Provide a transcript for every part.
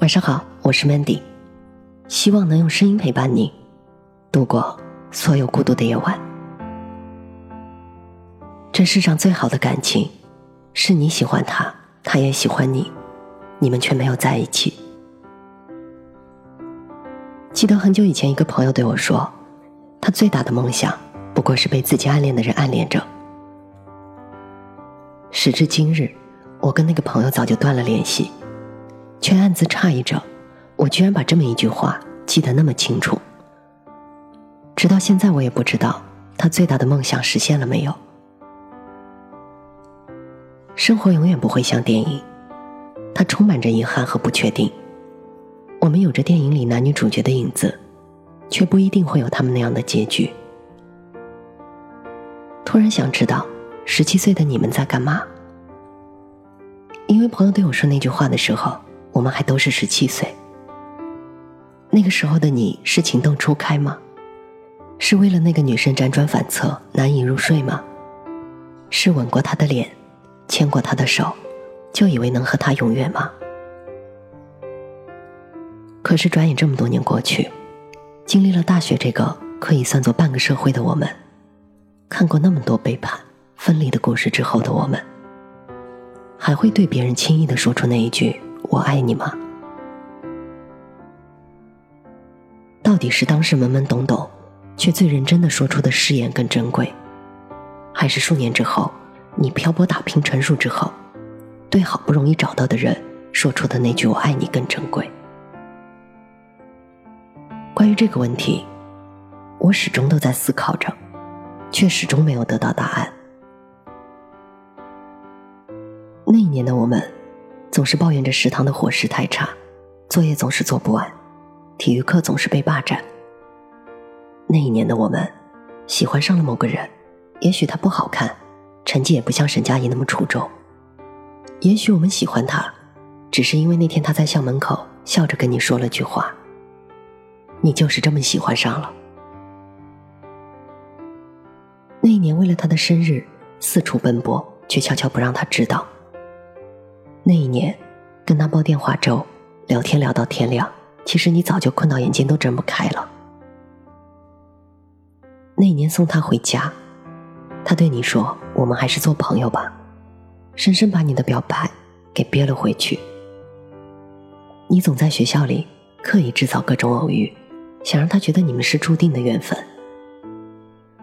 晚上好，我是 Mandy，希望能用声音陪伴你度过所有孤独的夜晚。这世上最好的感情，是你喜欢他，他也喜欢你，你们却没有在一起。记得很久以前，一个朋友对我说，他最大的梦想不过是被自己暗恋的人暗恋着。时至今日，我跟那个朋友早就断了联系。却暗自诧异着，我居然把这么一句话记得那么清楚。直到现在，我也不知道他最大的梦想实现了没有。生活永远不会像电影，它充满着遗憾和不确定。我们有着电影里男女主角的影子，却不一定会有他们那样的结局。突然想知道，十七岁的你们在干嘛？因为朋友对我说那句话的时候。我们还都是十七岁，那个时候的你是情窦初开吗？是为了那个女生辗转反侧难以入睡吗？是吻过她的脸，牵过她的手，就以为能和她永远吗？可是转眼这么多年过去，经历了大学这个可以算作半个社会的我们，看过那么多背叛、分离的故事之后的我们，还会对别人轻易的说出那一句？我爱你吗？到底是当时懵懵懂懂，却最认真的说出的誓言更珍贵，还是数年之后，你漂泊打拼成熟之后，对好不容易找到的人说出的那句“我爱你”更珍贵？关于这个问题，我始终都在思考着，却始终没有得到答案。那一年的我们。总是抱怨着食堂的伙食太差，作业总是做不完，体育课总是被霸占。那一年的我们，喜欢上了某个人，也许他不好看，成绩也不像沈佳宜那么出众。也许我们喜欢他，只是因为那天他在校门口笑着跟你说了句话，你就是这么喜欢上了。那一年为了他的生日四处奔波，却悄悄不让他知道。那一年，跟他煲电话粥，聊天聊到天亮，其实你早就困到眼睛都睁不开了。那一年送他回家，他对你说：“我们还是做朋友吧。”深深把你的表白给憋了回去。你总在学校里刻意制造各种偶遇，想让他觉得你们是注定的缘分。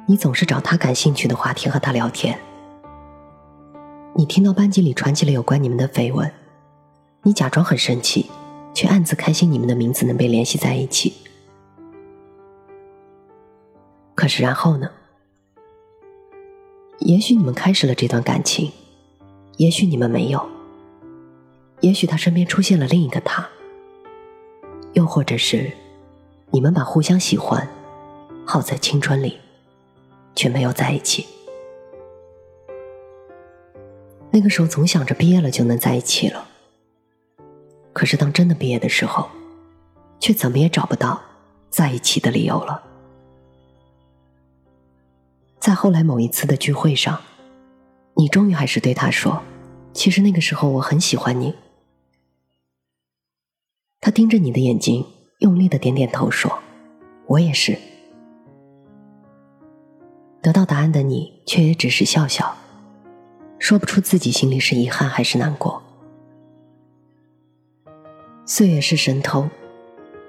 你总是找他感兴趣的话题和他聊天。你听到班级里传起了有关你们的绯闻，你假装很生气，却暗自开心你们的名字能被联系在一起。可是然后呢？也许你们开始了这段感情，也许你们没有，也许他身边出现了另一个他，又或者是你们把互相喜欢耗在青春里，却没有在一起。那个时候总想着毕业了就能在一起了，可是当真的毕业的时候，却怎么也找不到在一起的理由了。在后来某一次的聚会上，你终于还是对他说：“其实那个时候我很喜欢你。”他盯着你的眼睛，用力的点点头说：“我也是。”得到答案的你却也只是笑笑。说不出自己心里是遗憾还是难过。岁月是神偷，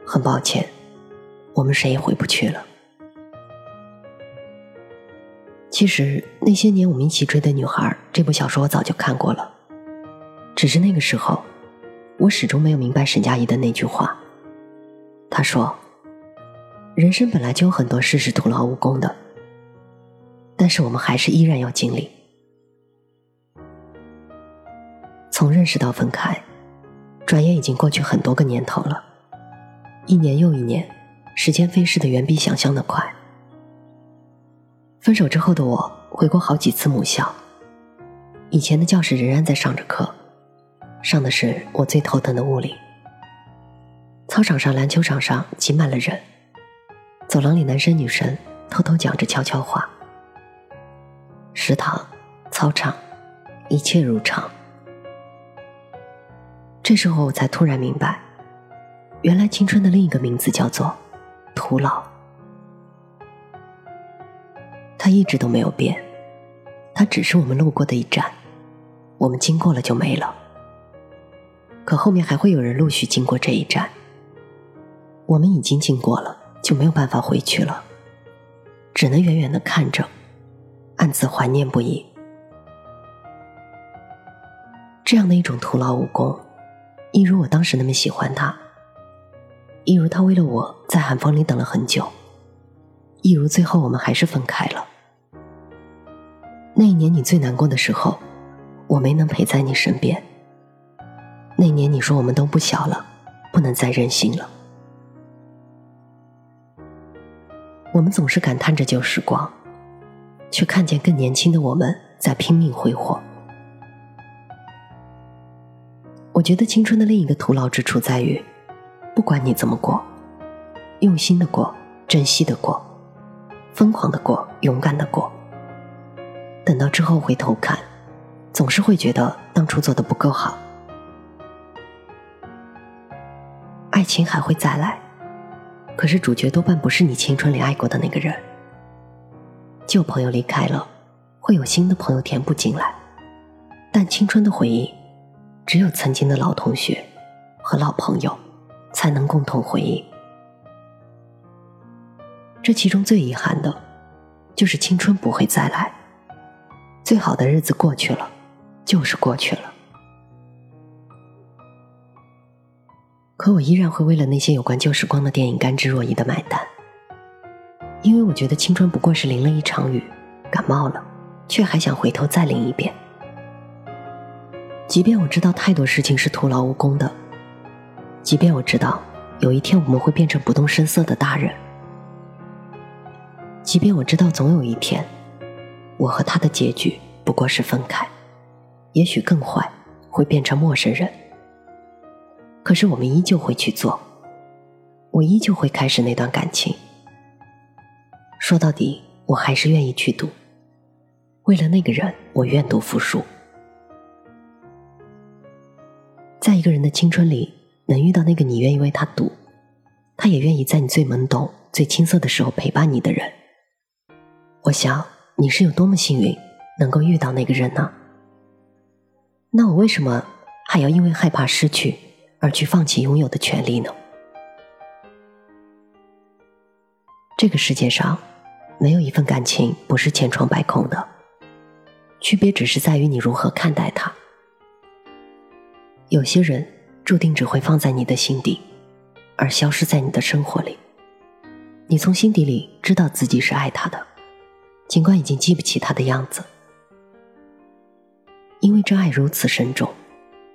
很抱歉，我们谁也回不去了。其实那些年我们一起追的女孩，这部小说我早就看过了，只是那个时候，我始终没有明白沈佳宜的那句话。她说：“人生本来就有很多事是徒劳无功的，但是我们还是依然要经历。”从认识到分开，转眼已经过去很多个年头了，一年又一年，时间飞逝的远比想象的快。分手之后的我，回过好几次母校，以前的教室仍然在上着课，上的是我最头疼的物理。操场上、篮球场上挤满了人，走廊里男生女生偷偷讲着悄悄话。食堂、操场，一切如常。这时候我才突然明白，原来青春的另一个名字叫做徒劳。它一直都没有变，它只是我们路过的一站，我们经过了就没了。可后面还会有人陆续经过这一站，我们已经经过了，就没有办法回去了，只能远远的看着，暗自怀念不已。这样的一种徒劳无功，一如我当时那么喜欢他，一如他为了我在寒风里等了很久，一如最后我们还是分开了。那一年你最难过的时候，我没能陪在你身边。那年你说我们都不小了，不能再任性了。我们总是感叹着旧时光，却看见更年轻的我们在拼命挥霍。我觉得青春的另一个徒劳之处在于，不管你怎么过，用心的过，珍惜的过，疯狂的过，勇敢的过。等到之后回头看，总是会觉得当初做的不够好。爱情还会再来，可是主角多半不是你青春里爱过的那个人。旧朋友离开了，会有新的朋友填补进来，但青春的回忆，只有曾经的老同学和老朋友才能共同回忆。这其中最遗憾的，就是青春不会再来。最好的日子过去了，就是过去了。可我依然会为了那些有关旧时光的电影甘之若饴的买单，因为我觉得青春不过是淋了一场雨，感冒了，却还想回头再淋一遍。即便我知道太多事情是徒劳无功的，即便我知道有一天我们会变成不动声色的大人，即便我知道总有一天，我和他的结局不过是分开，也许更坏，会变成陌生人。可是我们依旧会去做，我依旧会开始那段感情。说到底，我还是愿意去赌。为了那个人，我愿赌服输。一个人的青春里，能遇到那个你愿意为他赌，他也愿意在你最懵懂、最青涩的时候陪伴你的人，我想你是有多么幸运，能够遇到那个人呢？那我为什么还要因为害怕失去？而去放弃拥有的权利呢？这个世界上，没有一份感情不是千疮百孔的，区别只是在于你如何看待它。有些人注定只会放在你的心底，而消失在你的生活里。你从心底里知道自己是爱他的，尽管已经记不起他的样子，因为这爱如此深重。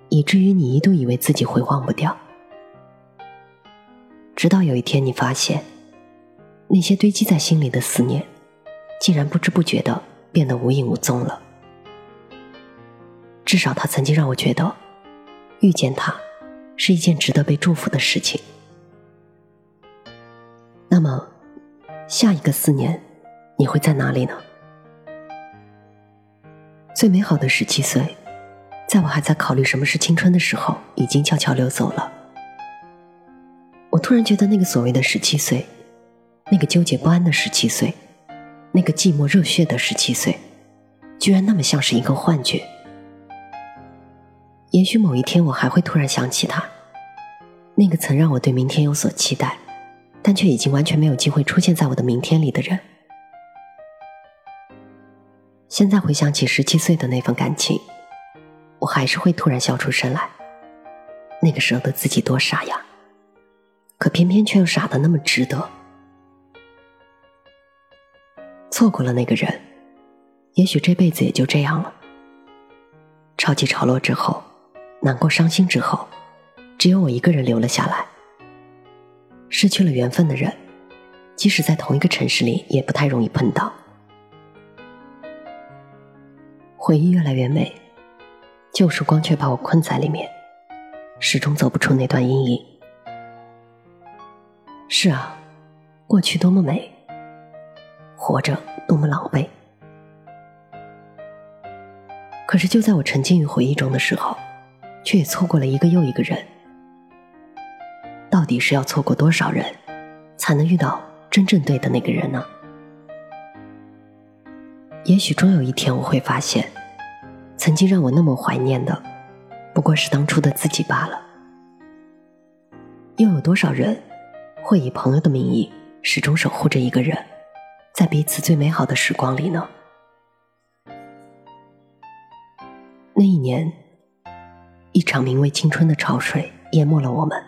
以至于你一度以为自己会忘不掉，直到有一天你发现，那些堆积在心里的思念，竟然不知不觉的变得无影无踪了。至少他曾经让我觉得，遇见他是一件值得被祝福的事情。那么，下一个四年，你会在哪里呢？最美好的十七岁。在我还在考虑什么是青春的时候，已经悄悄溜走了。我突然觉得，那个所谓的十七岁，那个纠结不安的十七岁，那个寂寞热血的十七岁，居然那么像是一个幻觉。也许某一天，我还会突然想起他，那个曾让我对明天有所期待，但却已经完全没有机会出现在我的明天里的人。现在回想起十七岁的那份感情。我还是会突然笑出声来。那个时候的自己多傻呀，可偏偏却又傻的那么值得。错过了那个人，也许这辈子也就这样了。潮起潮落之后，难过伤心之后，只有我一个人留了下来。失去了缘分的人，即使在同一个城市里，也不太容易碰到。回忆越来越美。旧时光却把我困在里面，始终走不出那段阴影。是啊，过去多么美，活着多么狼狈。可是就在我沉浸于回忆中的时候，却也错过了一个又一个人。到底是要错过多少人，才能遇到真正对的那个人呢？也许终有一天我会发现，曾经让我那么怀念的，不过是当初的自己罢了。又有多少人会以朋友的名义始终守护着一个人，在彼此最美好的时光里呢？那一年，一场名为青春的潮水淹没了我们。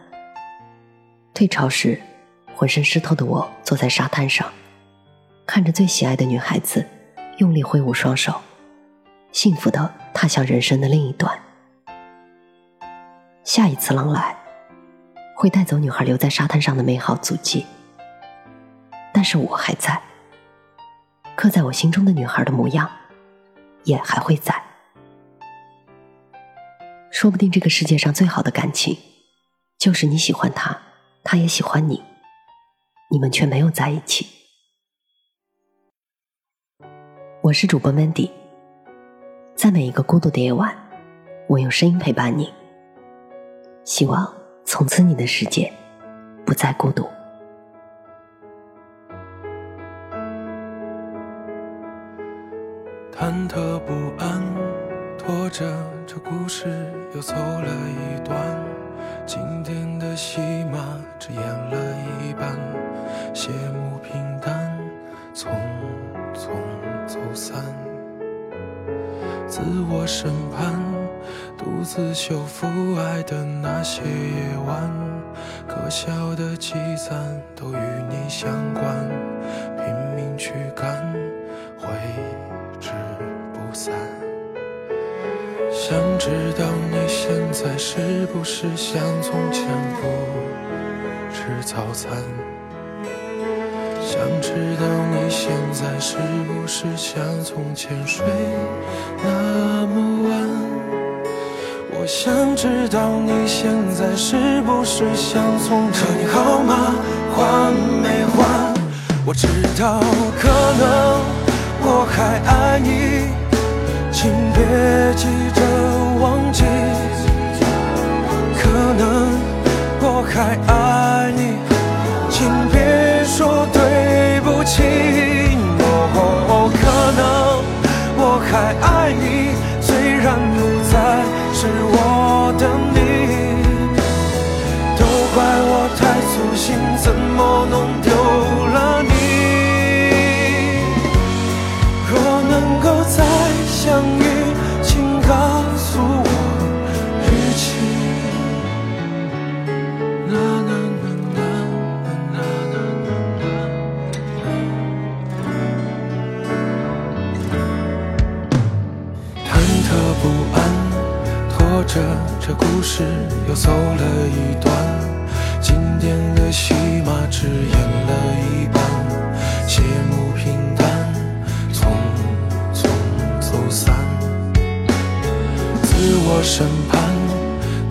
退潮时，浑身湿透的我坐在沙滩上，看着最喜爱的女孩子。用力挥舞双手，幸福的踏向人生的另一端。下一次浪来，会带走女孩留在沙滩上的美好足迹，但是我还在，刻在我心中的女孩的模样，也还会在。说不定这个世界上最好的感情，就是你喜欢他，他也喜欢你，你们却没有在一起。我是主播 Mandy，在每一个孤独的夜晚，我用声音陪伴你。希望从此你的世界不再孤独。忐忑不安，着这故事又走了一段，经典的戏码只演了一半，谢幕平淡，匆匆。走散，自我审判，独自修复爱的那些夜晚，可笑的积攒都与你相关，拼命去赶，想知道你现在是不是像从前不吃早餐？想知道你现在是不是像从前睡那么晚？我想知道你现在是不是像从前？可你好吗换没换？我知道可能我还爱你，请别急相遇，我审判，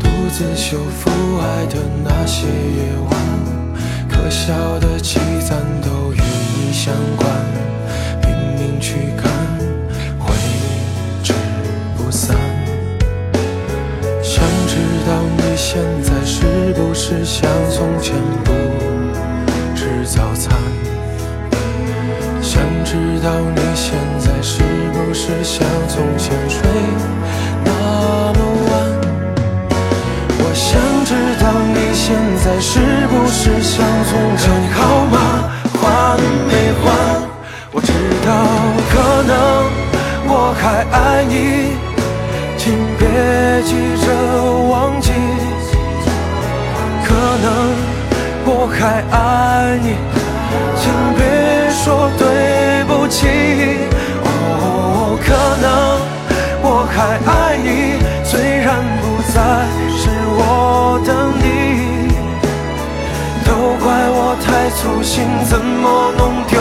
独自修复爱的那些夜晚，可笑的积攒都与你相关，拼命去看。挥之不散。想知道你现在是不是像从前不吃早餐？想知道你现在是不是像从前记着忘记。可能我还爱你，请别说对不起。哦，可能我还爱你，虽然不再是我的你，都怪我太粗心，怎么弄丢